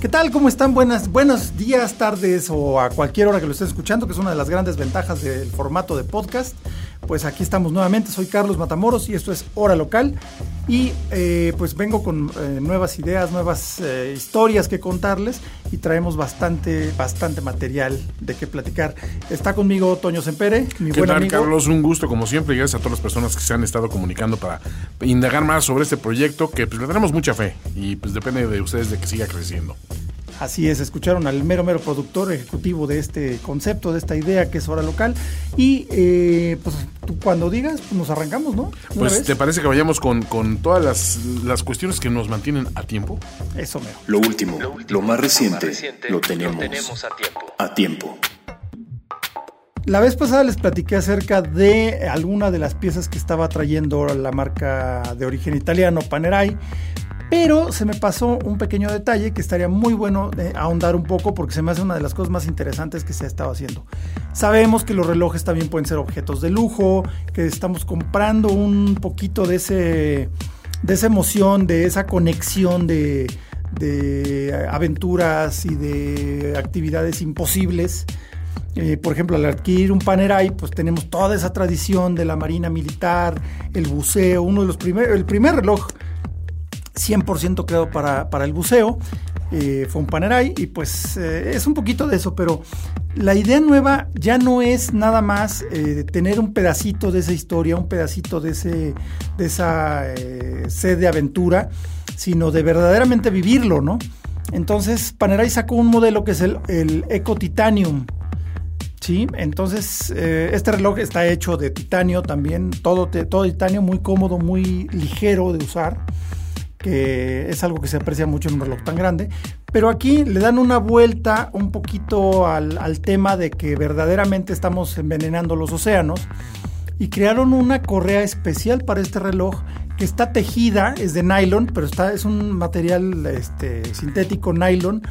¿Qué tal? ¿Cómo están? Buenas, buenos días, tardes o a cualquier hora que lo estés escuchando, que es una de las grandes ventajas del formato de podcast. Pues aquí estamos nuevamente, soy Carlos Matamoros y esto es Hora Local. Y eh, pues vengo con eh, nuevas ideas, nuevas eh, historias que contarles y traemos bastante, bastante material de qué platicar. Está conmigo Toño Sempere, mi ¿Qué tal, Carlos? Un gusto como siempre y gracias a todas las personas que se han estado comunicando para indagar más sobre este proyecto que pues le tenemos mucha fe y pues depende de ustedes de que siga creciendo. Así es, escucharon al mero mero productor ejecutivo de este concepto, de esta idea que es hora local. Y eh, pues tú cuando digas, pues nos arrancamos, ¿no? Pues te parece que vayamos con, todas las, cuestiones que nos mantienen a tiempo. Eso mero. Lo último, lo, más, reciente, lo, tenemos a tiempo. A tiempo. La vez pasada les platiqué acerca de alguna de las piezas que estaba trayendo la marca de origen italiano Panerai pero se me pasó un pequeño detalle que estaría muy bueno ahondar un poco porque se me hace una de las cosas más interesantes que se ha estado haciendo. Sabemos que los relojes también pueden ser objetos de lujo, que estamos comprando un poquito de, ese, de esa emoción, de esa conexión de, aventuras y de actividades imposibles. Eh, por ejemplo, al adquirir un Panerai, pues tenemos toda esa tradición de la marina militar, el buceo, uno de los primeros, el primer reloj 100% creado para, el buceo. Eh, fue un Panerai y pues eh, es un poquito de eso, pero la idea nueva ya no es nada más eh, tener un pedacito de esa historia, un pedacito de, ese, de esa sed de aventura, sino de verdaderamente vivirlo, ¿no? Entonces Panerai sacó un modelo que es el, el Eco Titanium. Sí, entonces este reloj está hecho de titanio también, todo, todo titanio, muy cómodo, muy ligero de usar que es algo que se aprecia mucho en un reloj tan grande. Pero aquí le dan una vuelta un poquito al, tema de que verdaderamente estamos envenenando los océanos y crearon una correa especial para este reloj que está tejida, es de nylon, pero está, es un material este, sintético nylon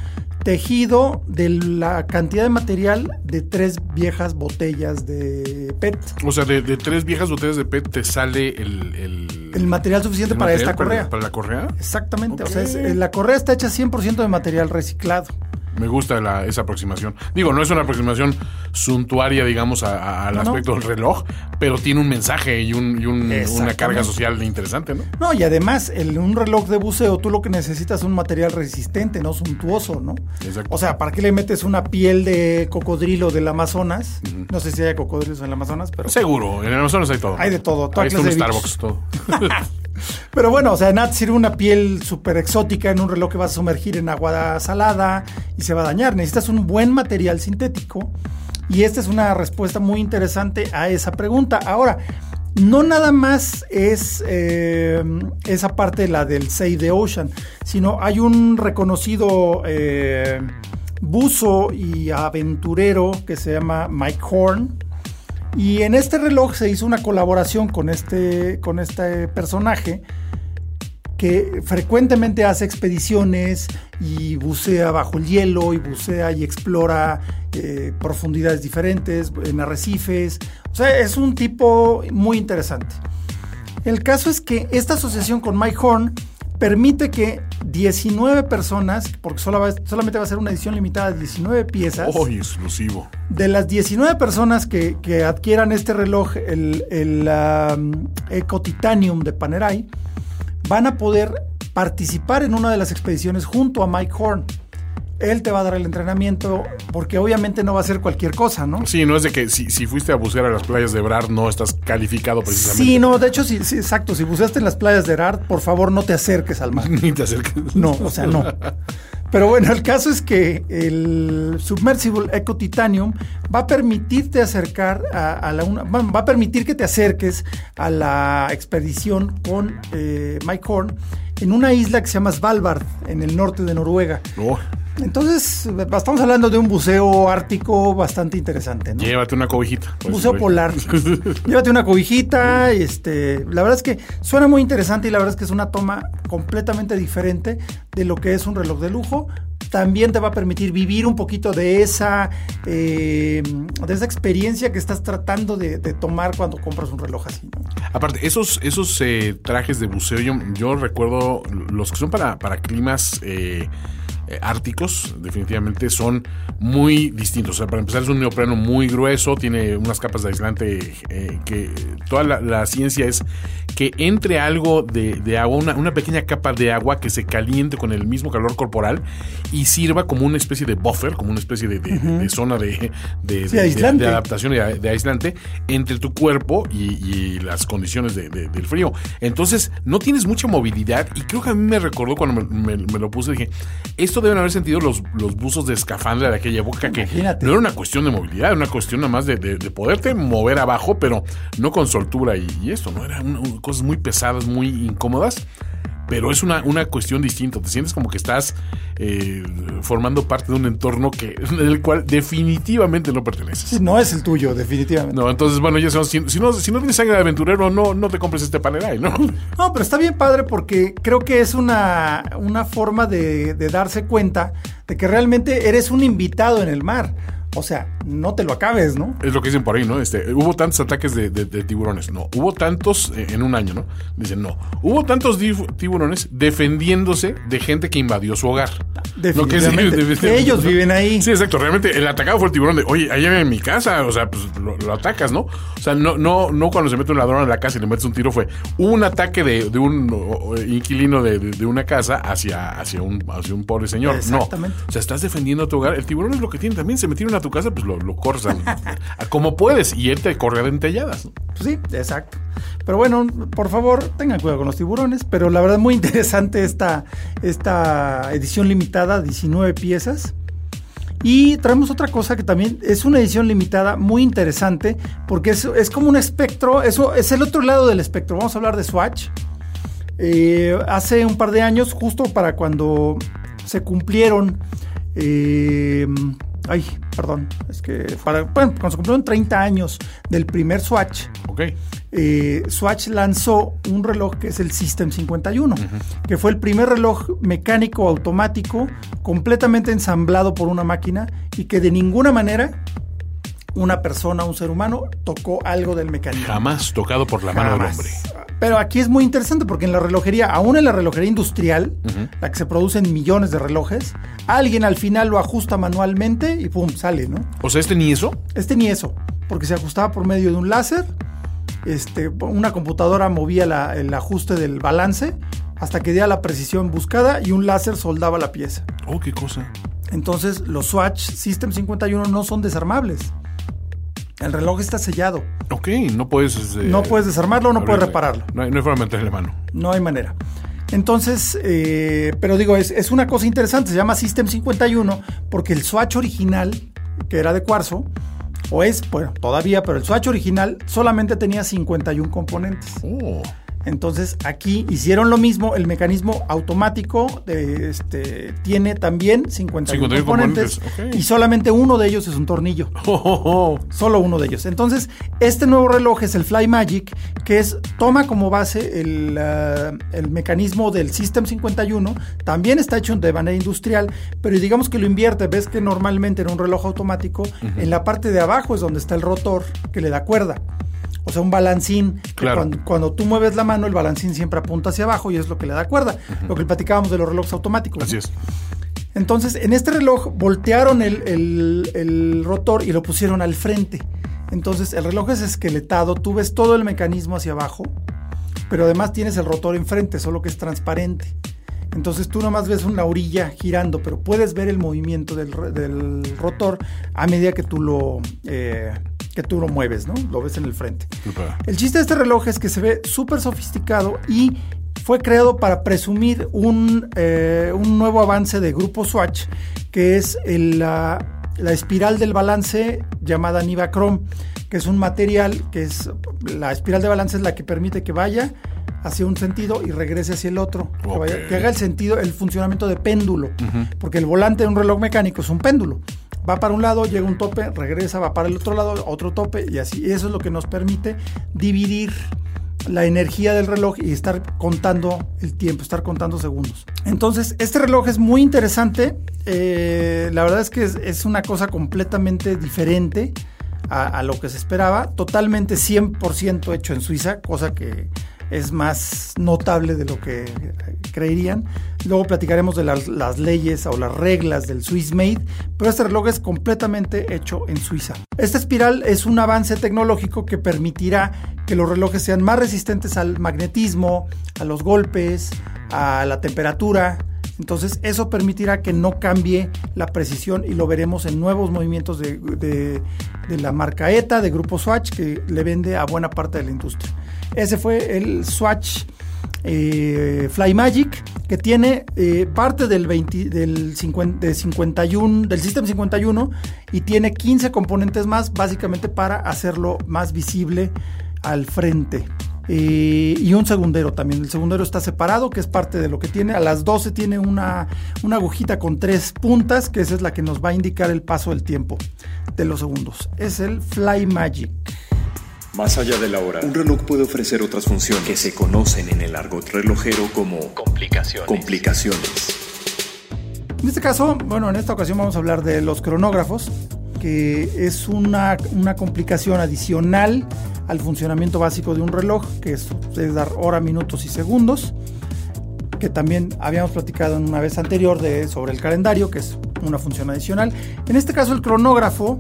tejido de la cantidad de material de tres viejas botellas de PET. O sea, de, tres viejas botellas de PET te sale el... El, material suficiente para esta correa. Para, la correa? Exactamente. O sea, la correa está hecha 100% de material reciclado. Me gusta esa aproximación. Digo, no es una aproximación suntuaria, digamos, al aspecto del reloj, pero tiene un mensaje y, una carga social interesante, ¿no? No, y además, en un reloj de buceo, tú lo que necesitas es un material resistente, no suntuoso, ¿no? Exacto. O sea, ¿para qué le metes una piel de cocodrilo del Amazonas? No sé si hay cocodrilos en el Amazonas, pero. Seguro, en el Amazonas hay todo. Hay de todo. Hay un Starbucks, todo. Pero bueno, o sea, nada sirve una piel súper exótica en un reloj que vas a sumergir en agua salada y se va a dañar. Necesitas un buen material sintético. Y esta es una respuesta muy interesante a esa pregunta. Ahora, no nada más es eh, esa parte, la del Say the Ocean, sino hay un reconocido eh, buzo y aventurero que se llama Mike Horn, y en este reloj se hizo una colaboración con este, con este personaje que frecuentemente hace expediciones y bucea bajo el hielo y bucea y explora eh, profundidades diferentes en arrecifes. O sea, es un tipo muy interesante. El caso es que esta asociación con Mike Horn permite que 19 personas, porque solamente va a ser una edición limitada de 19 piezas. ¡Oh, exclusivo! De las 19 personas que, adquieran este reloj, el, el um, Eco Titanium de Panerai, van a poder participar en una de las expediciones junto a Mike Horn él te va a dar el entrenamiento, porque obviamente no va a ser cualquier cosa, ¿no? Sí, no es de que si, fuiste a bucear a las playas de Brard no estás calificado precisamente. Sí, no, de hecho, sí, sí exacto. Si buceaste en las playas de Brard, por favor no te acerques al mar. Ni te acerques. No, o sea, no. Pero bueno, el caso es que el Submersible Eco Titanium va a permitirte acercar a, la va a permitir que te acerques a la expedición con eh, Mike Horn en una isla que se llama Svalbard, en el norte de Noruega. Oh. Entonces, estamos hablando de un buceo ártico bastante interesante. ¿no? Llévate una cobijita. Pues, buceo polar. Llévate una cobijita. Este, la verdad es que suena muy interesante y la verdad es que es una toma completamente diferente de lo que es un reloj de lujo. También te va a permitir vivir un poquito de esa, eh, de esa experiencia que estás tratando de, tomar cuando compras un reloj así. Aparte, esos, esos eh, trajes de buceo, yo, yo, recuerdo los que son para, para climas... Eh, eh, árticos, definitivamente son muy distintos. O sea, para empezar es un neopreno muy grueso, tiene unas capas de aislante eh, que toda la, ciencia es que entre algo de, agua, una, pequeña capa de agua que se caliente con el mismo calor corporal y sirva como una especie de buffer, como una especie de, zona de, adaptación y de aislante entre tu cuerpo y, las condiciones del frío. Entonces, no tienes mucha movilidad y creo que a mí me recordó cuando me, me lo puse, dije, esto deben haber sentido los, los buzos de escafandra de aquella época, que no era una cuestión de movilidad, era una cuestión nada más de, poderte mover abajo, pero no con soltura y, esto, ¿no? Eran cosas muy pesadas, muy incómodas pero es una, una cuestión distinta. Te sientes como que estás eh, formando parte de un entorno que del cual definitivamente no perteneces. no es el tuyo, definitivamente. No, entonces, bueno, ya sabemos, si, no, si no tienes sangre de aventurero, no, no te compres este Panerai, ¿no? No, pero está bien padre porque creo que es una, una forma de, de darse cuenta de que realmente eres un invitado en el mar. O sea, no te lo acabes, ¿no? Es lo que dicen por ahí, ¿no? Este, hubo tantos ataques de, tiburones. No, hubo tantos eh, en un año, ¿no? Dicen, no. Hubo tantos tiburones defendiéndose de gente que invadió su hogar. Definitivamente. que, ellos viven ahí. Sí, exacto. Realmente el atacado fue el tiburón de, oye, allá en mi casa, o sea, pues lo, atacas, ¿no? O sea, no, no, no cuando se mete un ladrón en la casa y le metes un tiro, fue un ataque de, un inquilino de, una casa hacia, hacia, un, hacia un pobre señor. Exactamente. No. O sea, estás defendiendo tu hogar. El tiburón es lo que tiene también. Se metieron a tu casa, pues lo, lo como puedes y él te corre a dentelladas. Pues sí, exacto. Pero bueno, por favor, tengan cuidado con los tiburones. Pero la verdad, muy interesante esta, esta edición limitada, 19 piezas. Y traemos otra cosa que también es una edición limitada muy interesante porque es, es como un espectro, eso es el otro lado del espectro. Vamos a hablar de Swatch. Eh, hace un par de años, justo para cuando se cumplieron eh, Ay, perdón. Es que para, bueno, cuando se cumplieron 30 años del primer Swatch, okay. Eh, Swatch lanzó un reloj que es el System 51, que fue el primer reloj mecánico automático completamente ensamblado por una máquina y que de ninguna manera una persona, un ser humano, tocó algo del mecanismo. Jamás tocado por la mano del hombre. Pero aquí es muy interesante porque en la relojería, aún en la relojería industrial, la que se producen millones de relojes, alguien al final lo ajusta manualmente y pum, sale, ¿no? O sea, este ni eso. Este ni eso, porque se ajustaba por medio de un láser, este, una computadora movía el ajuste del balance hasta que diera la precisión buscada y un láser soldaba la pieza. Oh, qué cosa. Entonces, los Swatch System 51 no son desarmables. El reloj está sellado. Ok, no puedes... Este, no puedes desarmarlo, no puedes repararlo. No hay, forma de meterle mano. No hay manera. Entonces, eh, pero digo, es, una cosa interesante, se llama System 51 porque el Swatch original, que era de cuarzo, o es, bueno, todavía, pero el Swatch original solamente tenía 51 componentes. Oh. Entonces aquí hicieron lo mismo, el mecanismo automático de, este, tiene también 51, componentes, y solamente uno de ellos es un tornillo. Solo uno de ellos. Entonces, este nuevo reloj es el Fly Magic, que es toma como base el, ah, mecanismo del System 51, también está hecho de manera industrial, pero digamos que lo invierte, ves que normalmente en un reloj automático, en la parte de abajo es donde está el rotor que le da cuerda. O sea, un balancín. Cuando, tú mueves la mano, el balancín siempre apunta hacia abajo y es lo que le da cuerda. Lo que platicábamos de los relojes automáticos. Así es. Entonces, en este reloj voltearon el, rotor y lo pusieron al frente. Entonces, el reloj es esqueletado, tú ves todo el mecanismo hacia abajo, pero además tienes el rotor enfrente, solo que es transparente. Entonces tú nomás ves una orilla girando, pero puedes ver el movimiento del, rotor a medida que tú lo, eh, que tú lo mueves, ¿no? Lo ves en el frente. El chiste de este reloj es que se ve súper sofisticado y fue creado para presumir un, eh, un nuevo avance de Grupo Swatch, que es la, la, espiral del balance llamada Nivachrome, que es un material que es, la espiral de balance es la que permite que vaya hacia un sentido y regrese hacia el otro. Que, haga el sentido, el funcionamiento de péndulo. Porque el volante de un reloj mecánico es un péndulo. Va para un lado, llega un tope, regresa, va para el otro lado, otro tope y así. Eso es lo que nos permite dividir la energía del reloj y estar contando el tiempo, estar contando segundos. Entonces, este reloj es muy interesante. Eh, la verdad es que es, una cosa completamente diferente a, a, lo que se esperaba. Totalmente 100% hecho en Suiza, cosa que es más notable de lo que creerían. Luego platicaremos de las, leyes o las reglas del Swiss Made, pero este reloj es completamente hecho en Suiza. Esta espiral es un avance tecnológico que permitirá que los relojes sean más resistentes al magnetismo, a los golpes, a la temperatura. Entonces eso permitirá que no cambie la precisión y lo veremos en nuevos movimientos de, la marca ETA, de Grupo Swatch, que le vende a buena parte de la industria. Ese fue el Swatch eh, Fly Magic que tiene eh, parte del, 20, del, 50, 51, del System 51 y tiene 15 componentes más básicamente para hacerlo más visible al frente. Eh, y un segundero también. El segundero está separado, que es parte de lo que tiene. A las 12 tiene una, una agujita con tres puntas, que esa es la que nos va a indicar el paso del tiempo de los segundos. Es el Fly Magic. Más allá de la hora, un reloj puede ofrecer otras funciones que se conocen en el argot relojero como complicaciones. complicaciones. En este caso, bueno, en esta ocasión vamos a hablar de los cronógrafos, que es una, una complicación adicional al funcionamiento básico de un reloj, que es, es dar hora, minutos y segundos, que también habíamos platicado en una vez anterior de, sobre el calendario, que es una función adicional. En este caso, el cronógrafo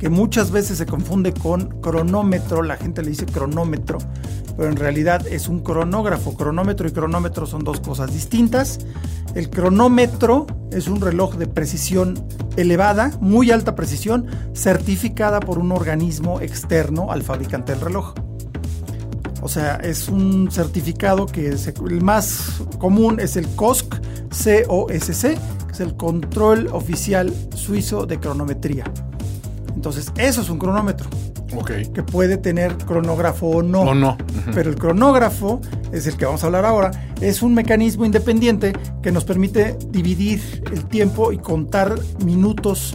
que muchas veces se confunde con cronómetro, la gente le dice cronómetro, pero en realidad es un cronógrafo. Cronómetro y cronómetro son dos cosas distintas. El cronómetro es un reloj de precisión elevada, muy alta precisión, certificada por un organismo externo al fabricante del reloj. O sea, es un certificado que el más común es el COSC, COSC, que es el Control Oficial Suizo de Cronometría. Entonces, eso es un cronómetro. Que puede tener cronógrafo o no. O no. Pero el cronógrafo, es el que vamos a hablar ahora, es un mecanismo independiente que nos permite dividir el tiempo y contar minutos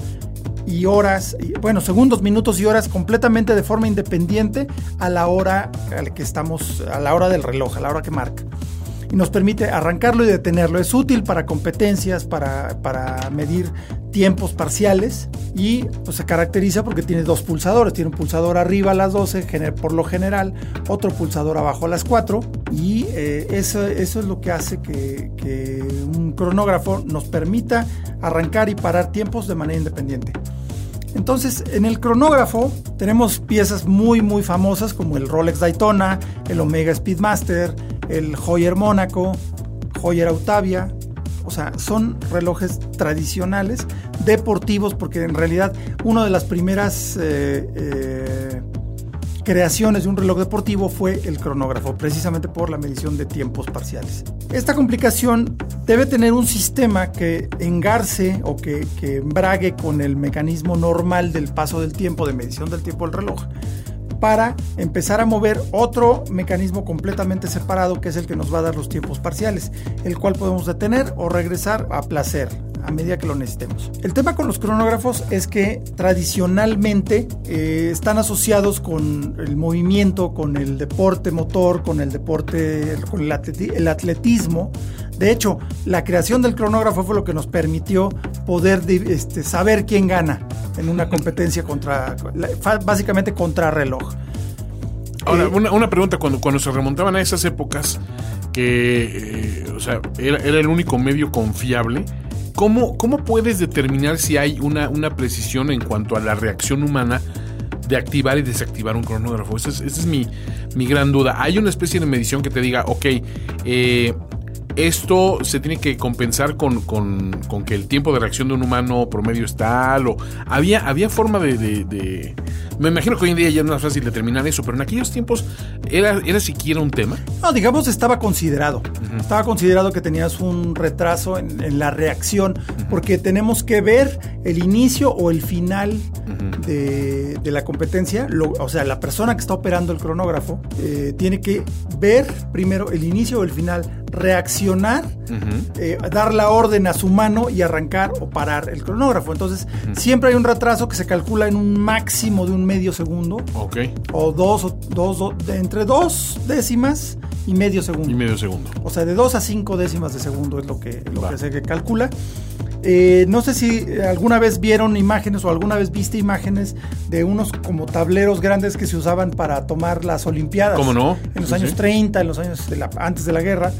y horas, bueno, segundos, minutos y horas completamente de forma independiente a la hora a la que estamos, a la hora del reloj, a la hora que marca y nos permite arrancarlo y detenerlo. Es útil para competencias, para, para medir tiempos parciales y pues, se caracteriza porque tiene dos pulsadores. Tiene un pulsador arriba a las 12 por lo general, otro pulsador abajo a las 4 y eh, eso, eso, es lo que hace que, que un cronógrafo nos permita arrancar y parar tiempos de manera independiente. Entonces, en el cronógrafo tenemos piezas muy muy famosas como el Rolex Daytona, el Omega Speedmaster, el Hoyer Mónaco, Hoyer Autavia. O sea, son relojes tradicionales, deportivos, porque en realidad una de las primeras eh, eh, creaciones de un reloj deportivo fue el cronógrafo, precisamente por la medición de tiempos parciales. Esta complicación debe tener un sistema que engarce o que, que embrague con el mecanismo normal del paso del tiempo, de medición del tiempo del reloj para empezar a mover otro mecanismo completamente separado que es el que nos va a dar los tiempos parciales, el cual podemos detener o regresar a placer a medida que lo necesitemos. El tema con los cronógrafos es que tradicionalmente eh, están asociados con el movimiento, con el deporte motor, con el deporte, con el, atletismo. De hecho, la creación del cronógrafo fue lo que nos permitió poder este, saber quién gana en una competencia contra, básicamente contra reloj. Ahora, eh, una, pregunta, cuando, cuando se remontaban a esas épocas, que eh, o sea, era, el único medio confiable, ¿cómo, ¿cómo puedes determinar si hay una, una precisión en cuanto a la reacción humana de activar y desactivar un cronógrafo? Esa es, esa es mi, mi, gran duda. ¿Hay una especie de medición que te diga, ok, eh, esto se tiene que compensar con, con, con, que el tiempo de reacción de un humano promedio es tal, o había, había forma de, de, Me imagino que hoy en día ya es más fácil determinar eso, pero en aquellos tiempos era, era siquiera un tema. No, digamos estaba considerado. Estaba considerado que tenías un retraso en, la reacción, porque tenemos que ver el inicio o el final de, de, la competencia. o sea, la persona que está operando el cronógrafo eh, tiene que ver primero el inicio o el final, reaccionar, eh, dar la orden a su mano y arrancar o parar el cronógrafo. Entonces, siempre hay un retraso que se calcula en un máximo de un medio segundo. Ok. O dos, o dos, de entre dos décimas y medio segundo. Y medio segundo. O sea, de dos a cinco décimas de segundo es lo que, lo que se calcula. Eh, no sé si alguna vez vieron imágenes o alguna vez viste imágenes de unos como tableros grandes que se usaban para tomar las Olimpiadas. ¿Cómo no? En los años 30, en los años antes de la guerra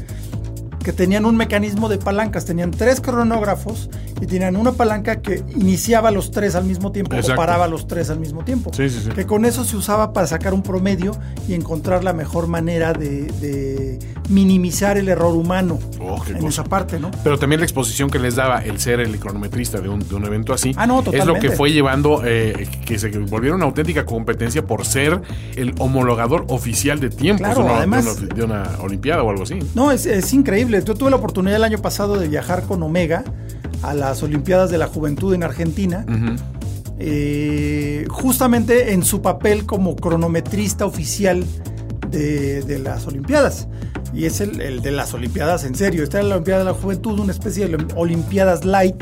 que tenían un mecanismo de palancas, tenían tres cronógrafos y tenían una palanca que iniciaba los tres al mismo tiempo o paraba los tres al mismo tiempo. Sí, sí, sí. Que con eso se usaba para sacar un promedio y encontrar la mejor manera de, minimizar el error humano oh, en esa parte, ¿no? Pero también la exposición que les daba el ser el cronometrista de un, evento así ah, no, es lo que fue llevando eh, que se volviera una auténtica competencia por ser el homologador oficial de tiempo además, de, una, Olimpiada o algo así. No, es, es increíble yo tuve la oportunidad el año pasado de viajar con Omega a las Olimpiadas de la Juventud en Argentina. Eh, justamente en su papel como cronometrista oficial de, las Olimpiadas. Y es el, de las Olimpiadas en serio. Esta es la Olimpiada de la Juventud, una especie de Olimpiadas Light.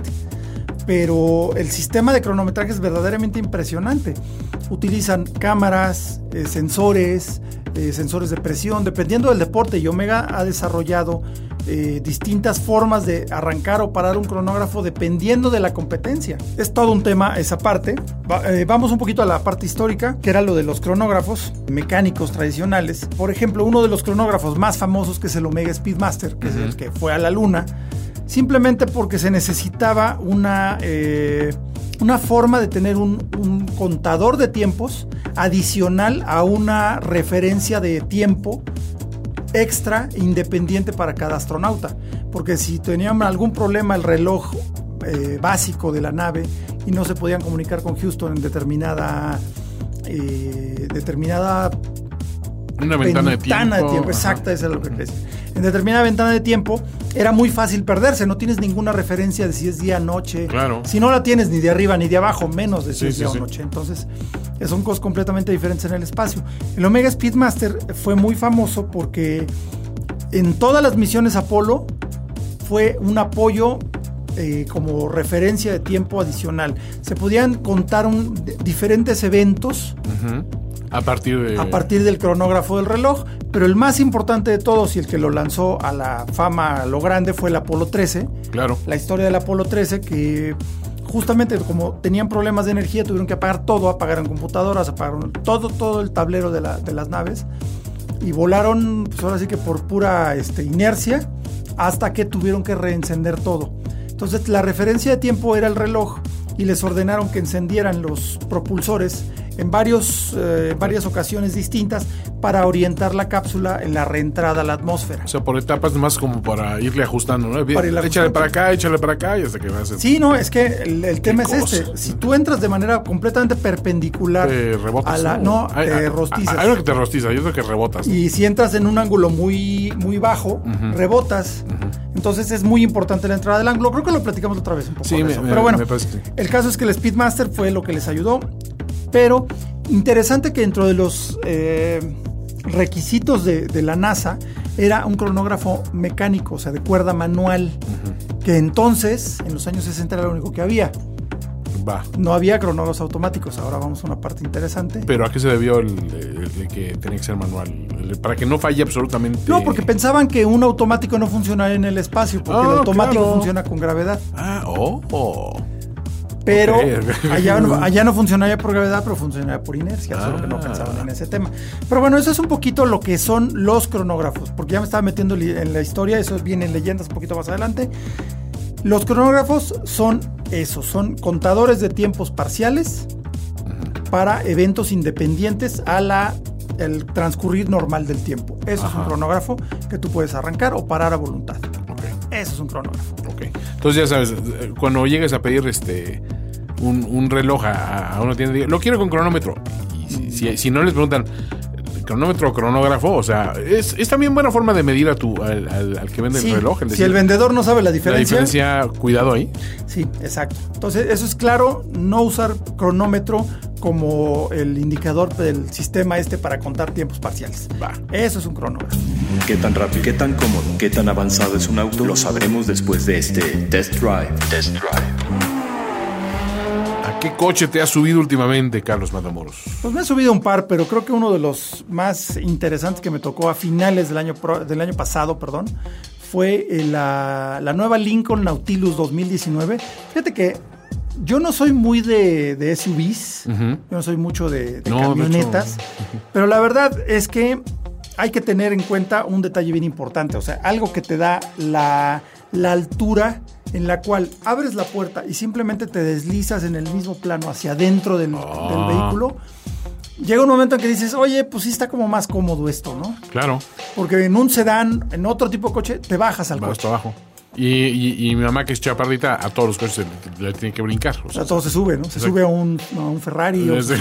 Pero el sistema de cronometraje es verdaderamente impresionante. Utilizan cámaras, eh, sensores, eh, sensores de presión, dependiendo del deporte. Y Omega ha desarrollado eh, distintas formas de arrancar o parar un cronógrafo dependiendo de la competencia. Es todo un tema esa parte. Eh, vamos un poquito a la parte histórica, que era lo de los cronógrafos mecánicos tradicionales. Por ejemplo, uno de los cronógrafos más famosos que es el Omega Speedmaster, que es el que fue a la luna, simplemente porque se necesitaba una, eh, una forma de tener un, un contador de tiempos adicional a una referencia de tiempo extra independiente para cada astronauta. Porque si tenían algún problema el reloj eh, básico de la nave y no se podían comunicar con Houston en determinada eh, determinada una ventana, de tiempo, exacta, es lo que En determinada ventana de tiempo era muy fácil perderse, no tienes ninguna referencia de si es día noche. Claro. Si no la tienes ni de arriba ni de abajo, menos de si es día o noche. Entonces, son cosas completamente diferentes en el espacio. El Omega Speedmaster fue muy famoso porque en todas las misiones Apolo fue un apoyo eh, como referencia de tiempo adicional. Se podían contar diferentes eventos. A partir, de... a partir del cronógrafo del reloj, pero el más importante de todos y el que lo lanzó a la fama a lo grande fue el Apolo 13. Claro. La historia del Apolo 13 que justamente como tenían problemas de energía, tuvieron que apagar todo, apagaron computadoras, apagaron todo, todo el tablero de, las naves y volaron, pues ahora sí que por pura este, inercia, hasta que tuvieron que reencender todo. Entonces la referencia de tiempo era el reloj y les ordenaron que encendieran los propulsores en varios, eh, varias ocasiones distintas para orientar la cápsula en la reentrada a la atmósfera. O sea, por etapas más como para irle ajustando, ¿no? Para échale para acá, échale para acá y hasta que vas a... Sí, no, es que el, tema es este. Si tú entras de manera completamente perpendicular te rebotas, a la... No, te rostizas. Hay uno que te rostiza y otro que rebotas. Y si entras en un ángulo muy, muy bajo, rebotas. Entonces es muy importante la entrada del ángulo. Creo que lo platicamos otra vez un poco. Sí, de eso. Pero bueno, el caso es que el Speedmaster fue lo que les ayudó. Pero interesante que dentro de los eh, requisitos de, la NASA era un cronógrafo mecánico, o sea, de cuerda manual, que entonces, en los años 60 era lo único que había. No había cronógrafos automáticos, ahora vamos a una parte interesante. ¿Pero a qué se debió el, que tenía que ser manual? para que no falle absolutamente. No, porque pensaban que un automático no funcionaría en el espacio, porque el ah, automático funciona con gravedad. Ah, oh. oh. Pero Allá, no, allá, no, funcionaría por gravedad, pero funcionaría por inercia, solo que no ah. pensaban en ese tema. Pero bueno, eso es un poquito lo que son los cronógrafos, porque ya me estaba metiendo en la historia, eso viene en leyendas un poquito más adelante. Los cronógrafos son eso, son contadores de tiempos parciales para eventos independientes a la el transcurrir normal del tiempo. Eso es un cronógrafo que tú puedes arrancar o parar a voluntad. Eso es un cronógrafo. Ok. Entonces ya sabes, cuando llegues a pedir este un, reloj a, una tienda, lo quiero con cronómetro. Y si, no les preguntan, cronómetro o cronógrafo, o sea, es, también buena forma de medir a tu, al, que vende el reloj. si el vendedor no sabe la diferencia. La diferencia, cuidado ahí. Sí, exacto. Entonces, eso es claro, no usar cronómetro como el indicador del sistema este para contar tiempos parciales. Va. Eso es un cronógrafo. ¿Qué tan rápido, qué tan cómodo, qué tan avanzado es un auto? Lo sabremos después de este test drive. Test drive. ¿Qué coche te has subido últimamente, Carlos Matamoros? Pues me he subido un par, pero creo que uno de los más interesantes que me tocó a finales del año, del año pasado, perdón, fue eh, la, nueva Lincoln Nautilus 2019. Fíjate que yo no soy muy de, SUVs, yo no soy mucho de, camionetas, pero la verdad es que hay que tener en cuenta un detalle bien importante, o sea, algo que te da la, la altura en la cual abres la puerta y simplemente te deslizas en el mismo plano hacia adentro del, ah. vehículo, llega un momento en que dices, oye, pues sí está como más cómodo esto, ¿no? Claro. Porque en un sedán, en otro tipo de coche, te bajas al coche. abajo. Y, mi mamá, que es chaparrita, a todos los coches le, tiene que brincar. O sea, a todos se sube, ¿no? Se sube a un, Ferrari. O sí,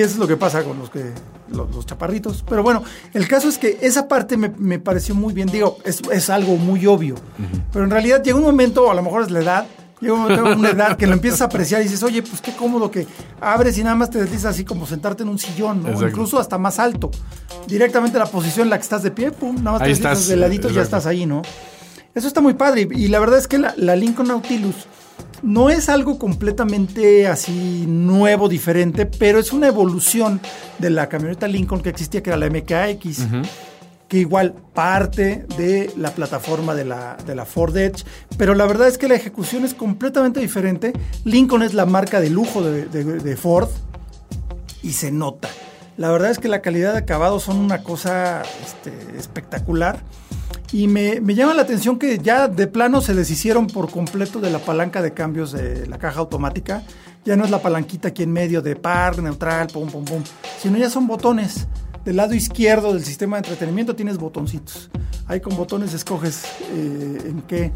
eso es lo que pasa con los que los, chaparritos. Pero bueno, el caso es que esa parte me, pareció muy bien. Digo, es, algo muy obvio. Pero en realidad llega un momento, a lo mejor es la edad, llega un momento, una edad que lo empiezas a apreciar y dices, oye, pues qué cómodo que abres y nada más te deslizas así como sentarte en un sillón, ¿no? incluso hasta más alto. Directamente la posición en la que estás de pie, pum, nada más te deslizas de ladito y ya estás ahí, ¿no? Eso está muy padre. Y la verdad es que la, Lincoln Nautilus no es algo completamente así nuevo, diferente, pero es una evolución de la camioneta Lincoln que existía, que era la MKX. que igual parte de la plataforma de la, de la, Ford Edge, pero la verdad es que la ejecución es completamente diferente. Lincoln es la marca de lujo de, Ford y se nota. La verdad es que la calidad de acabado son una cosa este, espectacular. Y me, llama la atención que ya de plano se deshicieron por completo de la palanca de cambios de la caja automática. Ya no es la palanquita aquí en medio de par, neutral, pum, pum, pum, sino ya son botones. Del lado izquierdo del sistema de entretenimiento tienes botoncitos. Ahí con botones escoges eh, en qué,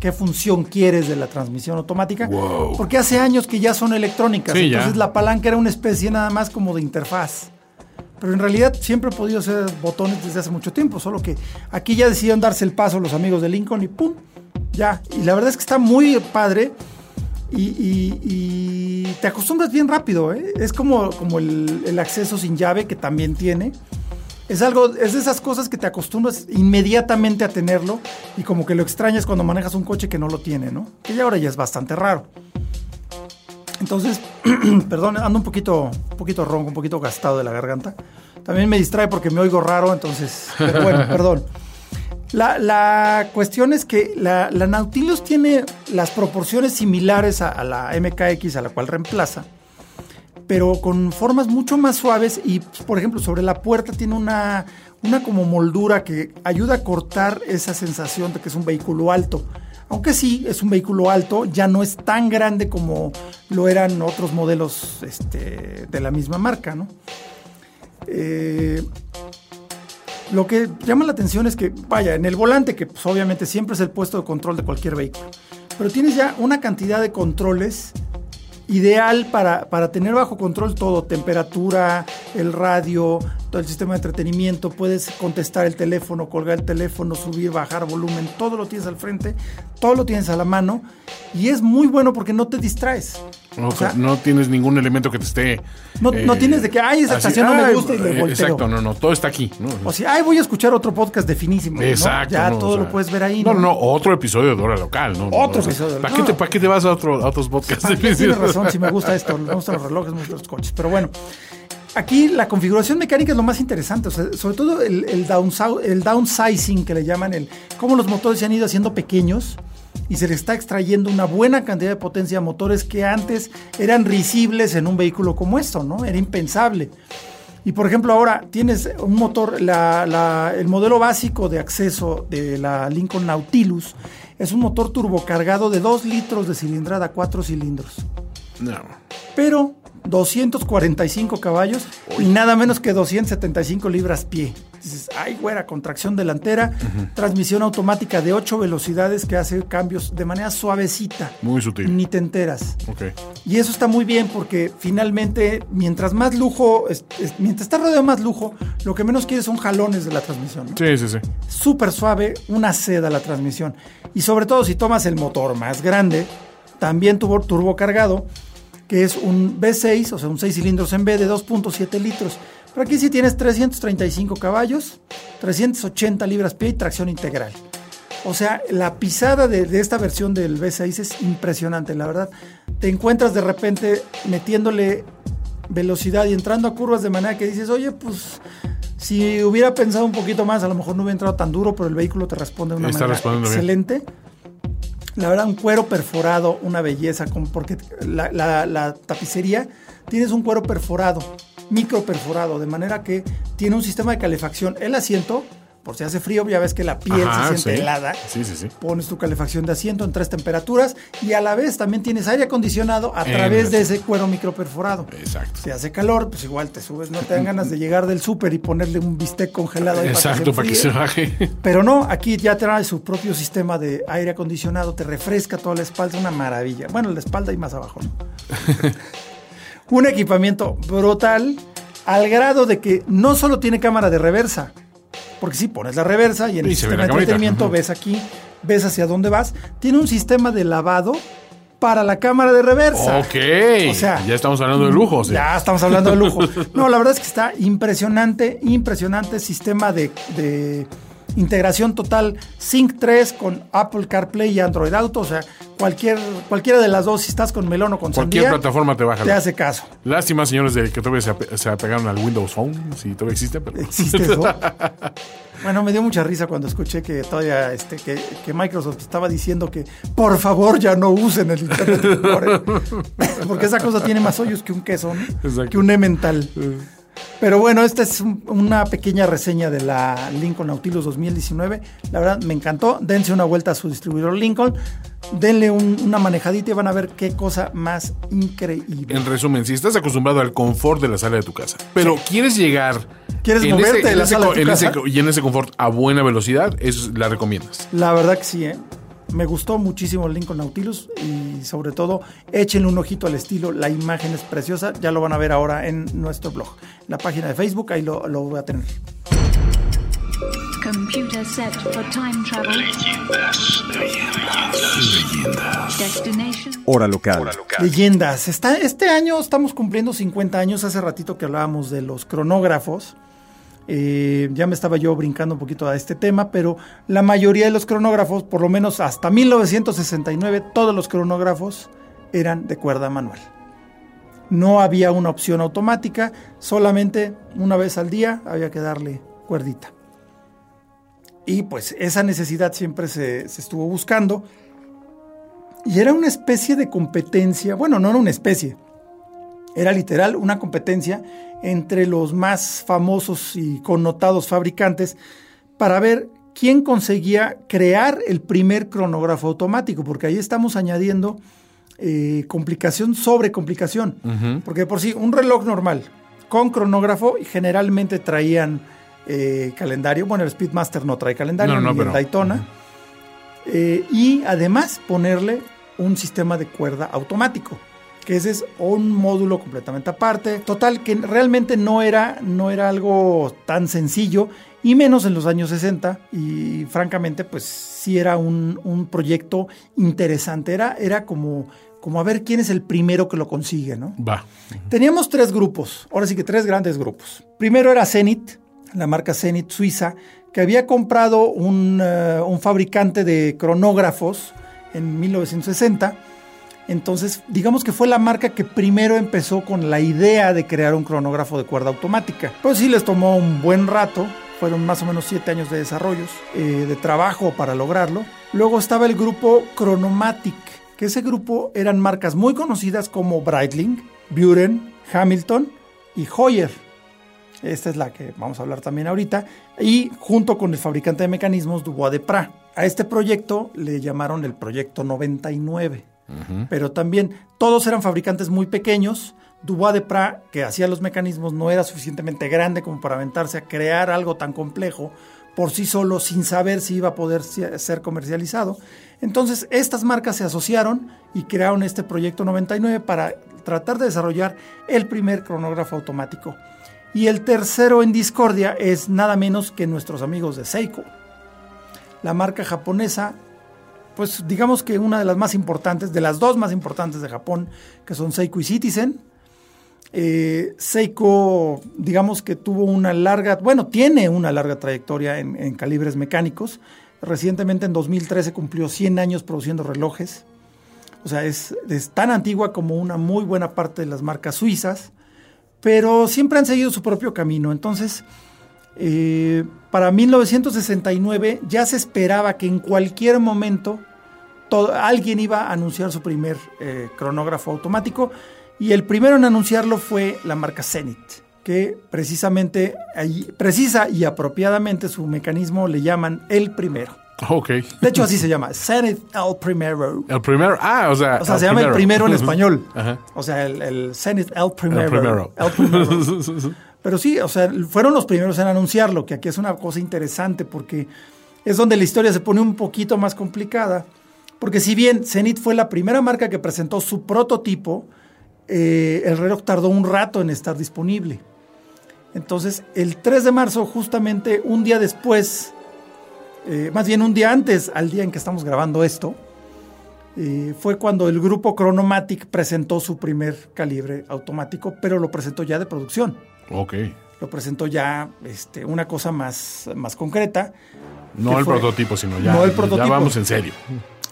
qué función quieres de la transmisión automática. Porque hace años que ya son electrónicas. entonces la palanca era una especie nada más como de interfaz. Pero en realidad siempre he podido hacer botones desde hace mucho tiempo, solo que aquí ya decidieron darse el paso los amigos de Lincoln y ¡pum! Ya. Y la verdad es que está muy padre y, te acostumbras bien rápido. ¿eh? Es como, como el, acceso sin llave que también tiene. Es algo, es de esas cosas que te acostumbras inmediatamente a tenerlo y como que lo extrañas cuando manejas un coche que no lo tiene, ¿no? Que ya ahora ya es bastante raro. Entonces, perdón, ando un poquito, un poquito ronco, un poquito gastado de la garganta. También me distrae porque me oigo raro, entonces, pero bueno, perdón. La, cuestión es que la, Nautilus tiene las proporciones similares a, la MKX a la cual reemplaza, pero con formas mucho más suaves y, por ejemplo, sobre la puerta tiene una, una como moldura que ayuda a cortar esa sensación de que es un vehículo alto. Aunque sí, es un vehículo alto, ya no es tan grande como lo eran otros modelos este, de la misma marca, ¿no? Eh, lo que llama la atención es que, vaya, en el volante, que pues, obviamente siempre es el puesto de control de cualquier vehículo, pero tienes ya una cantidad de controles ideal para, para, tener bajo control todo, temperatura, el radio, el sistema de entretenimiento, puedes contestar el teléfono, colgar el teléfono, subir, bajar volumen, todo lo tienes al frente, todo lo tienes a la mano y es muy bueno porque no te distraes. O, sea, no tienes ningún elemento que te esté... No, no tienes de que, ay, esa estación no me gusta y le volteo. Exacto, no, no, todo está aquí. O sea, ay, voy a escuchar otro podcast de finísimo. Exacto. Ya todo lo puedes ver ahí. No, no, otro episodio de Hora Local. ¿no? Otro episodio. ¿Para, qué te, ¿Para qué te vas a, otro, otros podcasts? Ah, tienes razón, si me gusta esto, me gustan los relojes, me gustan los coches. Pero bueno, aquí la configuración mecánica es lo más interesante, o sea, sobre todo el, el, el downsizing que le llaman, el cómo los motores se han ido haciendo pequeños y se le está extrayendo una buena cantidad de potencia a motores que antes eran risibles en un vehículo como esto, ¿no? Era impensable. Y por ejemplo ahora tienes un motor, el modelo básico de acceso de la Lincoln Nautilus es un motor turbocargado de 2 litros de cilindrada, 4 cilindros. No. Pero 245 caballos y nada menos que 275 libras pie. Dices, ay, güera, contracción delantera, transmisión automática de 8 velocidades que hace cambios de manera suavecita. Muy sutil. Ni te enteras. Ok. Y eso está muy bien porque finalmente, mientras más lujo, es- es- mientras estás rodeado de más lujo, lo que menos quieres son jalones de la transmisión. ¿no? Sí, sí, sí. súper suave, una seda la transmisión. Y sobre todo si tomas el motor más grande, también turbo, turbo cargado, que es un V6, o sea, un 6 cilindros en V de 2.7 litros. Pero aquí sí tienes 335 caballos, 380 libras pie y tracción integral. O sea, la pisada de, de esta versión del V6 es impresionante, la verdad. Te encuentras de repente metiéndole velocidad y entrando a curvas de manera que dices, oye, pues si hubiera pensado un poquito más, a lo mejor no hubiera entrado tan duro, pero el vehículo te responde de una Está manera bien. La verdad, un cuero perforado, una belleza, porque la, la- la tapicería tienes un cuero perforado, micro perforado, de manera que tiene un sistema de calefacción. El asiento, por si hace frío, ya ves que la piel Ajá, se siente sí. helada. Sí, sí, sí. Pones tu calefacción de asiento en tres temperaturas y a la vez también tienes aire acondicionado a través de ese cuero micro perforado. Exacto. Si hace calor, pues igual te subes, no te dan ganas de llegar del súper y ponerle un bistec congelado ahí Exacto, para que se enfríe. baje. Pero no, aquí ya trae su propio sistema de aire acondicionado, te refresca toda la espalda, una maravilla. Bueno, la espalda y más abajo, ¿no? Un equipamiento brutal al grado de que no solo tiene cámara de reversa, porque si pones la reversa y en Y el sistema de entretenimiento ves aquí, ves hacia dónde vas, tiene un sistema de lavado para la cámara de reversa. Ok. O sea, ya estamos hablando de lujo. sí. Ya estamos hablando de lujo. No, la verdad es que está impresionante, impresionante sistema de, de integración total Sync 3 con Apple CarPlay y Android Auto. O sea, cualquier, cualquiera de las dos, si estás con Melón o con Cualquier Sandía, plataforma te baja. te hace caso. Lástima, señores, de que todavía se, ape- se apegaron al Windows Phone, si todavía existe. Pero... ¿Existe eso? Bueno, me dio mucha risa cuando escuché que todavía este, que, que Microsoft estaba diciendo que por favor ya no usen el Internet Explorer. Porque esa cosa tiene más hoyos que un queso, ¿no? Exacto. que un Emmental. Pero bueno, esta es un- una pequeña reseña de la Lincoln Nautilus 2019. La verdad me encantó. Dense una vuelta a su distribuidor Lincoln. Denle un- una manejadita y van a ver qué cosa más increíble. En resumen, si estás acostumbrado al confort de la sala de tu casa, pero quieres llegar ¿Quieres en moverte ese- en la ese sala de co- tu en ese casa? y en ese confort a buena velocidad, es, la recomiendas. La verdad que sí, ¿eh? Me gustó muchísimo el Lincoln Nautilus y sobre todo échenle un ojito al estilo, la imagen es preciosa, ya lo van a ver ahora en nuestro blog, en la página de Facebook, ahí lo, lo voy a tener. Computer set for time travel. Destination. Hora local. Leyendas. Está, este año estamos cumpliendo 50 años. Hace ratito que hablábamos de los cronógrafos. Eh, ya me estaba yo brincando un poquito a este tema, pero la mayoría de los cronógrafos, por lo menos hasta 1969, todos los cronógrafos eran de cuerda manual. No había una opción automática, solamente una vez al día había que darle cuerdita. Y pues esa necesidad siempre se, se estuvo buscando. Y era una especie de competencia, bueno, no era una especie, era literal una competencia entre los más famosos y connotados fabricantes para ver quién conseguía crear el primer cronógrafo automático, porque ahí estamos añadiendo eh, complicación sobre complicación. Porque por sí, un reloj normal con cronógrafo generalmente traían eh, calendario, bueno, el Speedmaster no trae calendario, No, no, ni pero- el Daytona. Eh, y además ponerle un sistema de cuerda automático, que ese es un módulo completamente aparte. Total, que realmente no era, no era algo tan sencillo, y menos en los años 60, y francamente, pues sí era un, un proyecto interesante, era, era como, como a ver quién es el primero que lo consigue, ¿no? Va. Teníamos tres grupos, ahora sí que tres grandes grupos. Primero era Zenit, la marca Zenit suiza, que había comprado un, eh, un fabricante de cronógrafos en 1960. Entonces, digamos que fue la marca que primero empezó con la idea de crear un cronógrafo de cuerda automática. Pues sí les tomó un buen rato, fueron más o menos siete años de desarrollos, eh, de trabajo para lograrlo. Luego estaba el grupo Chronomatic, que ese grupo eran marcas muy conocidas como Breitling, Buren, Hamilton y Hoyer. Esta es la que vamos a hablar también ahorita. Y junto con el fabricante de mecanismos Dubois de Pra. A este proyecto le llamaron el Proyecto 99. Pero también todos eran fabricantes muy pequeños. Dubois de Pra, que hacía los mecanismos, no era suficientemente grande como para aventarse a crear algo tan complejo por sí solo sin saber si iba a poder ser comercializado. Entonces estas marcas se asociaron y crearon este proyecto 99 para tratar de desarrollar el primer cronógrafo automático. Y el tercero en discordia es nada menos que nuestros amigos de Seiko. La marca japonesa, pues digamos que una de las más importantes, de las dos más importantes de Japón, que son Seiko y Citizen. Eh, Seiko, digamos que tuvo una larga, bueno, tiene una larga trayectoria en, calibres mecánicos. Recientemente en 2013 cumplió 100 años produciendo relojes. O sea, es, es tan antigua como una muy buena parte de las marcas suizas pero siempre han seguido su propio camino. Entonces, eh, para 1969 ya se esperaba que en cualquier momento alguien iba a anunciar su primer eh, cronógrafo automático y el primero en anunciarlo fue la marca Zenith, que precisamente, precisa y apropiadamente su mecanismo le llaman el primero. Ok. De hecho, así se llama. Zenith El Primero. El primero. Ah, o sea. O sea, se llama el primero en español. O sea, el, el Zenith El Primero. El primero. Pero sí, o sea, fueron los primeros en anunciarlo, que aquí es una cosa interesante porque es donde la historia se pone un poquito más complicada. Porque si bien Zenith fue la primera marca que presentó su prototipo, eh, el reloj tardó un rato en estar disponible. Entonces, el 3 de marzo, justamente un día después eh, más bien un día antes al día en que estamos grabando esto, eh, fue cuando el grupo Chronomatic presentó su primer calibre automático, pero lo presentó ya de producción. Ok. Lo presentó ya este, una cosa más, más concreta. No el prototipo, sino ya, no el prototipo. ya vamos en serio.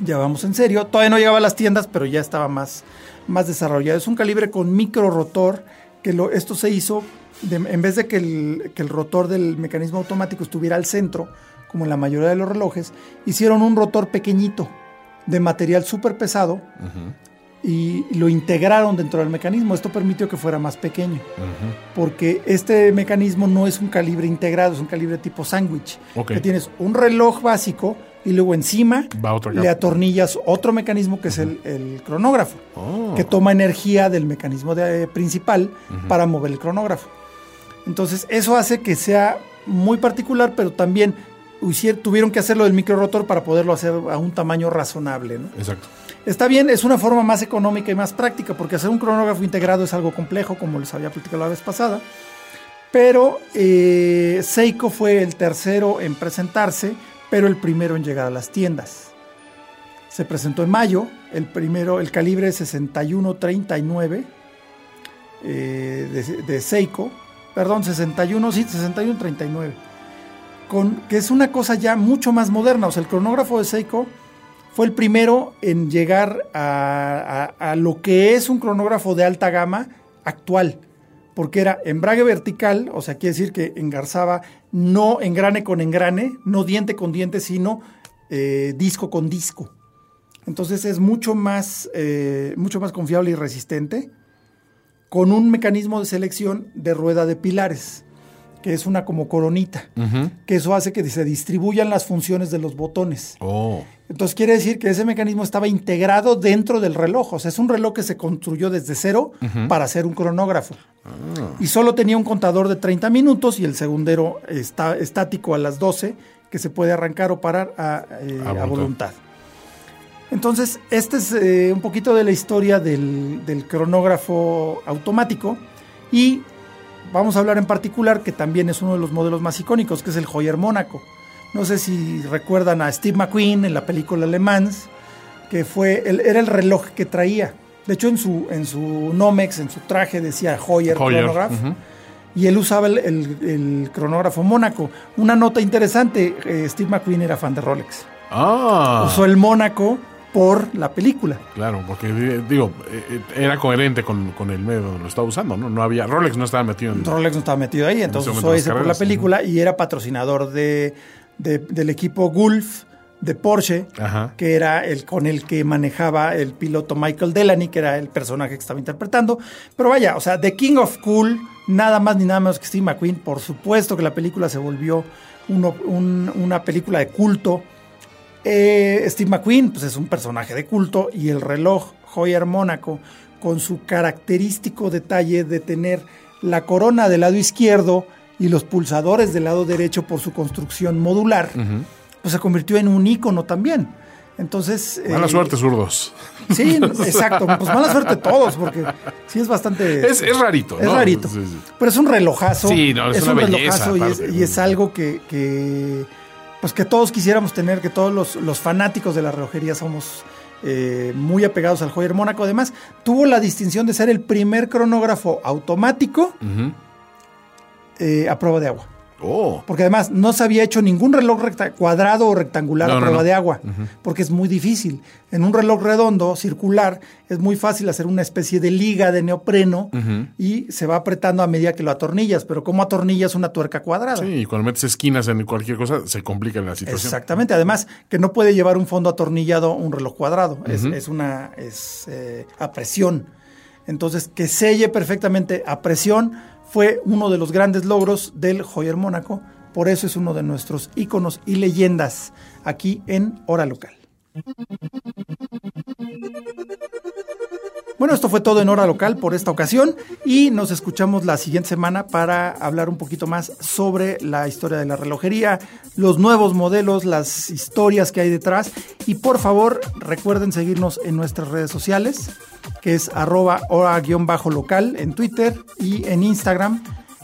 Ya vamos en serio. Todavía no llegaba a las tiendas, pero ya estaba más, más desarrollado. Es un calibre con micro rotor, que lo, esto se hizo en vez de que el, que el rotor del mecanismo automático estuviera al centro, como en la mayoría de los relojes, hicieron un rotor pequeñito de material súper pesado y lo integraron dentro del mecanismo. Esto permitió que fuera más pequeño, porque este mecanismo no es un calibre integrado, es un calibre tipo sándwich, que tienes un reloj básico y luego encima le atornillas otro mecanismo que es el, cronógrafo, oh. que toma energía del mecanismo de, principal para mover el cronógrafo. Entonces eso hace que sea muy particular, pero también tuvieron que hacerlo del micro rotor para poderlo hacer a un tamaño razonable. ¿no? Exacto. Está bien, es una forma más económica y más práctica, porque hacer un cronógrafo integrado es algo complejo, como les había platicado la vez pasada. Pero eh, Seiko fue el tercero en presentarse, pero el primero en llegar a las tiendas. Se presentó en mayo, el primero, el calibre 6139 eh, de, Seiko, perdón, 61, sí, 6139 que es una cosa ya mucho más moderna. O sea, el cronógrafo de Seiko fue el primero en llegar a, lo que es un cronógrafo de alta gama actual, porque era embrague vertical, o sea, quiere decir que engarzaba no engrane con engrane, no diente con diente, sino eh, disco con disco. Entonces es mucho más, eh, mucho más confiable y resistente, con un mecanismo de selección de rueda de pilares que es una como coronita, que eso hace que se distribuyan las funciones de los botones. Oh. Entonces quiere decir que ese mecanismo estaba integrado dentro del reloj, o sea, es un reloj que se construyó desde cero para hacer un cronógrafo. Ah. Y solo tenía un contador de 30 minutos y el segundero está estático a las 12, que se puede arrancar o parar a, eh, voluntad. Entonces, este es eh, un poquito de la historia del, del cronógrafo automático y vamos a hablar en particular que también es uno de los modelos más icónicos, que es el Joyer Mónaco. No sé si recuerdan a Steve McQueen en la película Le Mans, que fue el, era el reloj que traía. De hecho, en su, en su Nomex, en su traje, decía Joyer, Chronograph. Y él usaba el, cronógrafo Mónaco. Una nota interesante, eh, Steve McQueen era fan de Rolex. Ah. Usó el Mónaco por la película. Claro, porque digo, eh, era coherente con, el medio donde lo estaba usando, ¿no? No había, Rolex no estaba metido en... Rolex no estaba metido ahí, entonces usó ese por la película y era patrocinador de, del equipo Gulf de Porsche, que era el con el que manejaba el piloto Michael Delany, que era el personaje que estaba interpretando. Pero vaya, o sea, The King of Cool, nada más ni nada menos que Steve McQueen. Por supuesto que la película se volvió una película de culto Eh, Steve McQueen pues es un personaje de culto y el reloj Hoyer Mónaco con su característico detalle de tener la corona del lado izquierdo y los pulsadores del lado derecho por su construcción modular, pues se convirtió en un ícono también. Entonces. Mala eh, suerte, zurdos. Sí, exacto. Pues mala suerte todos, porque sí es bastante. Es, es rarito, Es ¿no? rarito. Sí, sí. Pero es un relojazo. Sí, no, es una un belleza, relojazo y es, y es algo que, que, pues que todos quisiéramos tener, que todos los, los fanáticos de la relojería somos eh, muy apegados al Joyer Mónaco. Además, tuvo la distinción de ser el primer cronógrafo automático eh, a prueba de agua. Oh. Porque además no se había hecho ningún reloj cuadrado o rectangular No, a prueba no. de agua, porque es muy difícil. En un reloj redondo, circular, es muy fácil hacer una especie de liga de neopreno y se va apretando a medida que lo atornillas, pero ¿cómo atornillas una tuerca cuadrada? Sí, y cuando metes esquinas en cualquier cosa, se complica la situación. Exactamente, además que no puede llevar un fondo atornillado un reloj cuadrado, es, es una es eh, a presión. Entonces, que selle perfectamente a presión fue uno de los grandes logros del Joyer Mónaco, por eso es uno de nuestros íconos y leyendas aquí en Hora Local. Bueno, esto fue todo en hora local por esta ocasión y nos escuchamos la siguiente semana para hablar un poquito más sobre la historia de la relojería, los nuevos modelos, las historias que hay detrás y por favor recuerden seguirnos en nuestras redes sociales que es arroba hora-local en Twitter y en Instagram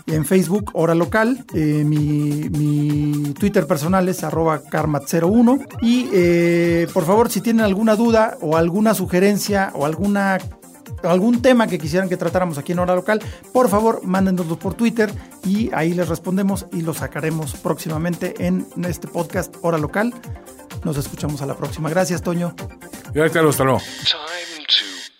y en Facebook Hora Local. Eh, mi, mi Twitter personal es arroba karmat01. Y eh, por favor, si tienen alguna duda o alguna sugerencia o alguna algún tema que quisieran que tratáramos aquí en Hora Local, por favor, mándenoslo por Twitter y ahí les respondemos y lo sacaremos próximamente en este podcast Hora Local. Nos escuchamos a la próxima. Gracias, Toño. Ya, Carlos, hasta luego.